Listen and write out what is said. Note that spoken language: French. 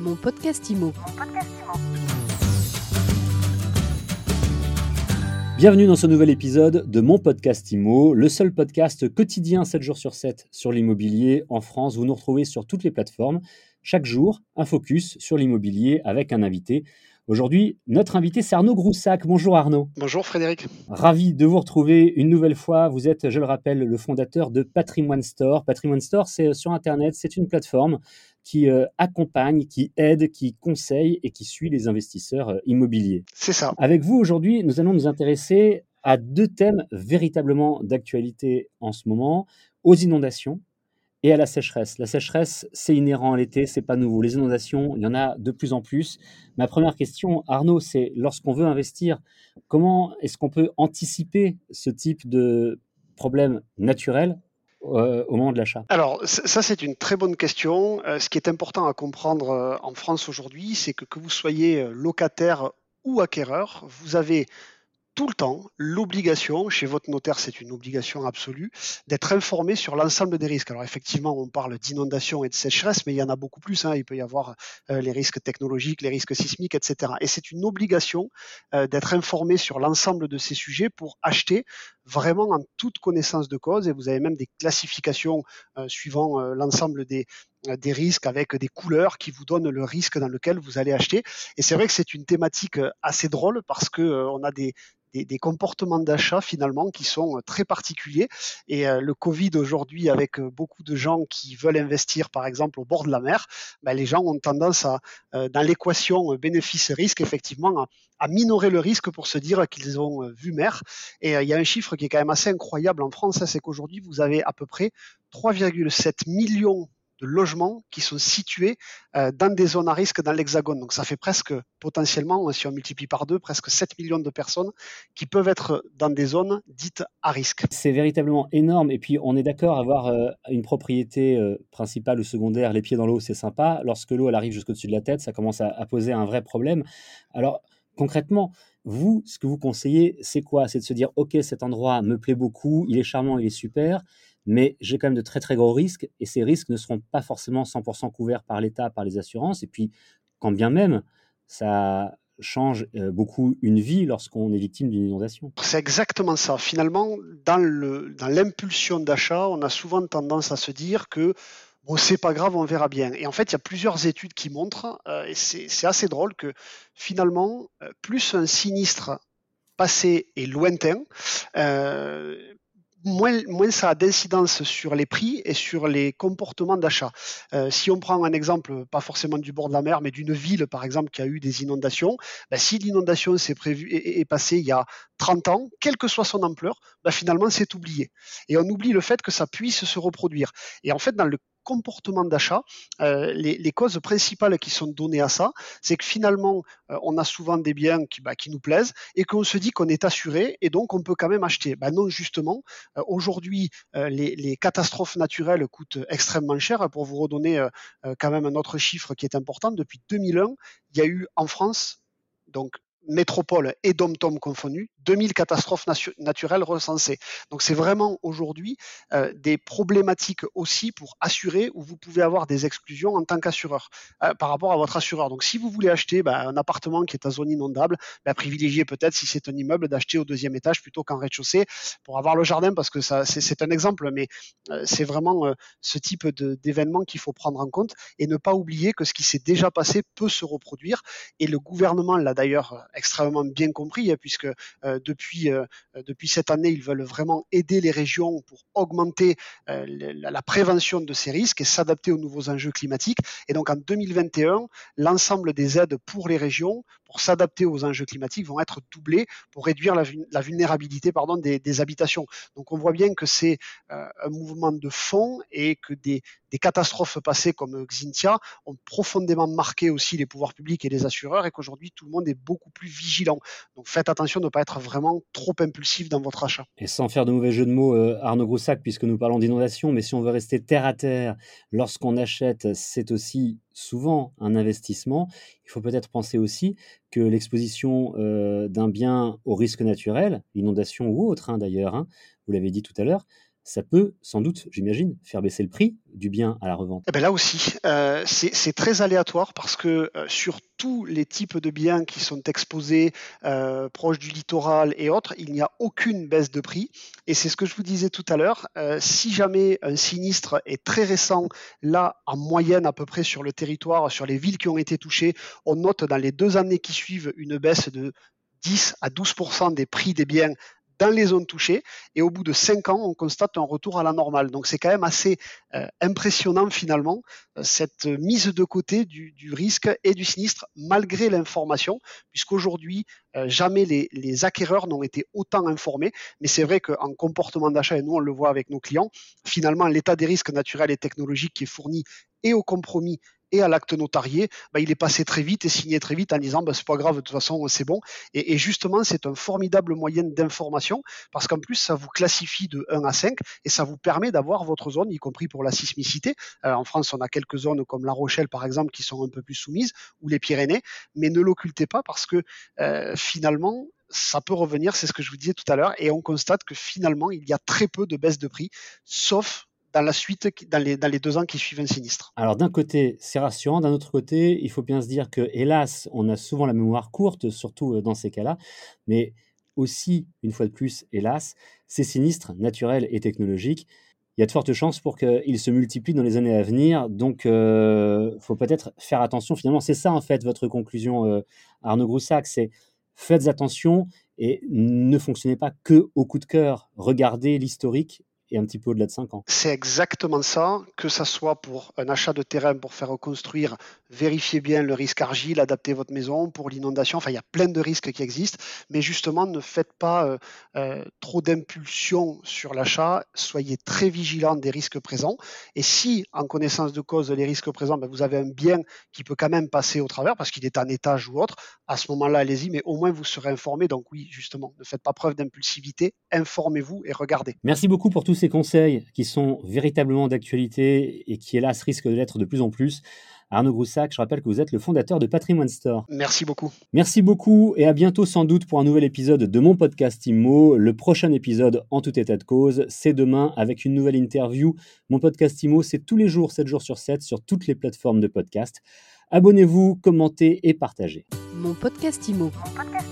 Mon podcast IMO. Bienvenue dans ce nouvel épisode de mon podcast IMO, le seul podcast quotidien 7 jours sur 7 sur l'immobilier en France. Vous nous retrouvez sur toutes les plateformes. Chaque jour, un focus sur l'immobilier avec un invité. Aujourd'hui, notre invité, c'est Arnaud Groussac. Bonjour Arnaud. Bonjour Frédéric. Ravi de vous retrouver une nouvelle fois. Vous êtes, je le rappelle, le fondateur de Patrimoine Store. Patrimoine Store, c'est sur Internet, c'est une plateforme qui euh, accompagne, qui aide, qui conseille et qui suit les investisseurs euh, immobiliers. C'est ça. Avec vous aujourd'hui, nous allons nous intéresser à deux thèmes véritablement d'actualité en ce moment, aux inondations et à la sécheresse. La sécheresse, c'est inhérent à l'été, c'est pas nouveau. Les inondations, il y en a de plus en plus. Ma première question, Arnaud, c'est lorsqu'on veut investir, comment est-ce qu'on peut anticiper ce type de problème naturel euh, au moment de l'achat Alors, ça, c'est une très bonne question. Euh, ce qui est important à comprendre euh, en France aujourd'hui, c'est que que vous soyez locataire ou acquéreur, vous avez tout le temps l'obligation, chez votre notaire c'est une obligation absolue, d'être informé sur l'ensemble des risques. Alors effectivement, on parle d'inondation et de sécheresse, mais il y en a beaucoup plus. Hein. Il peut y avoir les risques technologiques, les risques sismiques, etc. Et c'est une obligation d'être informé sur l'ensemble de ces sujets pour acheter vraiment en toute connaissance de cause. Et vous avez même des classifications euh, suivant l'ensemble des, des risques avec des couleurs qui vous donnent le risque dans lequel vous allez acheter. Et c'est vrai que c'est une thématique assez drôle parce que on a des, des, comportements d'achat finalement qui sont euh, très particuliers. Et euh, le Covid aujourd'hui, avec euh, beaucoup de gens qui veulent investir par exemple au bord de la mer, ben, les gens ont tendance à, dans l'équation bénéfice-risque, effectivement, à, minorer le risque pour se dire qu'ils ont vu mer. Et il y a un chiffre qui est quand même assez incroyable en France, hein, c'est qu'aujourd'hui, vous avez à peu près 3,7 millions de logements qui sont situés euh, dans des zones à risque dans l'Hexagone. Donc ça fait presque potentiellement, si on multiplie par deux, presque 7 millions de personnes qui peuvent être dans des zones dites à risque. C'est véritablement énorme. Et puis on est d'accord, avoir euh, une propriété euh, principale ou secondaire, les pieds dans l'eau, c'est sympa. Lorsque l'eau elle arrive jusqu'au-dessus de la tête, ça commence à poser un vrai problème. Alors concrètement, vous, ce que vous conseillez, c'est quoi? C'est de se dire, OK, cet endroit me plaît beaucoup, il est charmant, il est super mais j'ai quand même de très très gros risques et ces risques ne seront pas forcément 100% couverts par l'État, par les assurances. Et puis, quand bien même, ça change euh, beaucoup une vie lorsqu'on est victime d'une inondation. C'est exactement ça. Finalement, dans l'impulsion d'achat, on a souvent tendance à se dire que bon, c'est pas grave, on verra bien. Et en fait, il y a plusieurs études qui montrent, euh, et c'est assez drôle, que finalement, euh, plus un sinistre passé est lointain, moins, ça a d'incidence sur les prix et sur les comportements d'achat. Euh, si on prend un exemple, pas forcément du bord de la mer, mais d'une ville, par exemple, qui a eu des inondations, ben, si l'inondation s'est prévue et est passée il y a 30 ans, quelle que soit son ampleur, ben, finalement, c'est oublié. Et on oublie le fait que ça puisse se reproduire. Et en fait, dans le comportement d'achat, euh, les, causes principales qui sont données à ça, c'est que finalement, euh, on a souvent des biens qui, bah, qui nous plaisent et qu'on se dit qu'on est assuré et donc on peut quand même acheter. Bah, non, justement, euh, aujourd'hui, les, les, catastrophes naturelles coûtent extrêmement cher. Pour vous redonner quand même un autre chiffre qui est important, depuis 2001, il y a eu en France donc métropole et dom-tom confondus, 2000 catastrophes naturelles recensées. Donc c'est vraiment aujourd'hui euh, des problématiques aussi pour assurer où vous pouvez avoir des exclusions en tant qu'assureur euh, par rapport à votre assureur. Donc si vous voulez acheter bah, un appartement qui est en zone inondable, bah, privilégiez peut-être si c'est un immeuble d'acheter au deuxième étage plutôt qu'en rez-de-chaussée pour avoir le jardin parce que c'est un exemple, mais euh, c'est vraiment ce type d'événement qu'il faut prendre en compte et ne pas oublier que ce qui s'est déjà passé peut se reproduire et le gouvernement l'a d'ailleurs extrêmement bien compris, hein, puisque depuis, euh, depuis cette année, ils veulent vraiment aider les régions pour augmenter euh, la, prévention de ces risques et s'adapter aux nouveaux enjeux climatiques. Et donc en 2021, l'ensemble des aides pour les régions, pour s'adapter aux enjeux climatiques, vont être doublées pour réduire la, vulnérabilité des, habitations. Donc on voit bien que c'est un mouvement de fond et que des, des catastrophes passées comme Xintia ont profondément marqué aussi les pouvoirs publics et les assureurs et qu'aujourd'hui tout le monde est beaucoup plus vigilant. Donc faites attention de ne pas être vraiment trop impulsif dans votre achat. Et sans faire de mauvais jeu de mots, euh, Arnaud Groussac, puisque nous parlons d'inondation, mais si on veut rester terre à terre, lorsqu'on achète, c'est aussi souvent un investissement. Il faut peut-être penser aussi que l'exposition euh, d'un bien au risque naturel, inondation ou autre hein, d'ailleurs, hein, vous l'avez dit tout à l'heure, ça peut sans doute, j'imagine, faire baisser le prix du bien à la revente. Eh ben là aussi, euh, c'est très aléatoire parce que euh, sur tous les types de biens qui sont exposés euh, proches du littoral et autres, il n'y a aucune baisse de prix. Et c'est ce que je vous disais tout à l'heure. si jamais un sinistre est très récent, là, en moyenne à peu près sur le territoire, sur les villes qui ont été touchées, on note dans les deux années qui suivent une baisse de 10 à 12% des prix des biens dans les zones touchées. Et au bout de cinq ans, on constate un retour à la normale. Donc c'est quand même assez euh, impressionnant finalement, euh, cette mise de côté du, risque et du sinistre malgré l'information, puisqu'aujourd'hui, euh, jamais les, acquéreurs n'ont été autant informés. Mais c'est vrai qu'en comportement d'achat, et nous on le voit avec nos clients, finalement l'état des risques naturels et technologiques qui est fourni et au compromis et à l'acte notarié, bah, il est passé très vite et signé très vite en disant bah, c'est pas grave, de toute façon c'est bon. Et, justement, c'est un formidable moyen d'information parce qu'en plus, ça vous classifie de 1 à 5 et ça vous permet d'avoir votre zone, y compris pour la sismicité. Euh, en France, on a quelques zones comme La Rochelle, par exemple, qui sont un peu plus soumises, ou les Pyrénées, mais ne l'occultez pas parce que euh, finalement, ça peut revenir, c'est ce que je vous disais tout à l'heure, et on constate que finalement, il y a très peu de baisse de prix, sauf dans la suite, dans les, deux ans qui suivent un sinistre. Alors d'un côté, c'est rassurant, d'un autre côté, il faut bien se dire que, hélas, on a souvent la mémoire courte, surtout euh, dans ces cas-là, mais aussi, une fois de plus, hélas, ces sinistres naturels et technologiques, il y a de fortes chances pour qu'ils se multiplient dans les années à venir. Donc, il euh, faut peut-être faire attention. Finalement, c'est ça, en fait, votre conclusion, euh, Arnaud Groussac, c'est faites attention et ne fonctionnez pas que au coup de cœur. Regardez l'historique et un petit peu au-delà de 5 ans. C'est exactement ça, que ça soit pour un achat de terrain pour faire reconstruire, vérifiez bien le risque argile, adaptez votre maison pour l'inondation, enfin il y a plein de risques qui existent, mais justement ne faites pas euh, euh, trop d'impulsion sur l'achat, soyez très vigilant des risques présents, et si en connaissance de cause les risques présents, ben, vous avez un bien qui peut quand même passer au travers parce qu'il est en étage ou autre, à ce moment-là allez-y, mais au moins vous serez informé, donc oui justement, ne faites pas preuve d'impulsivité, informez-vous et regardez. Merci beaucoup pour tout ces conseils qui sont véritablement d'actualité et qui, hélas, risquent de l'être de plus en plus. Arnaud Groussac, je rappelle que vous êtes le fondateur de Patrimoine Store. Merci beaucoup. Merci beaucoup et à bientôt sans doute pour un nouvel épisode de mon podcast IMO. Le prochain épisode, en tout état de cause, c'est demain avec une nouvelle interview. Mon podcast IMO, c'est tous les jours, 7 jours sur 7, sur toutes les plateformes de podcast. Abonnez-vous, commentez et partagez. Mon podcast IMO. Mon podcast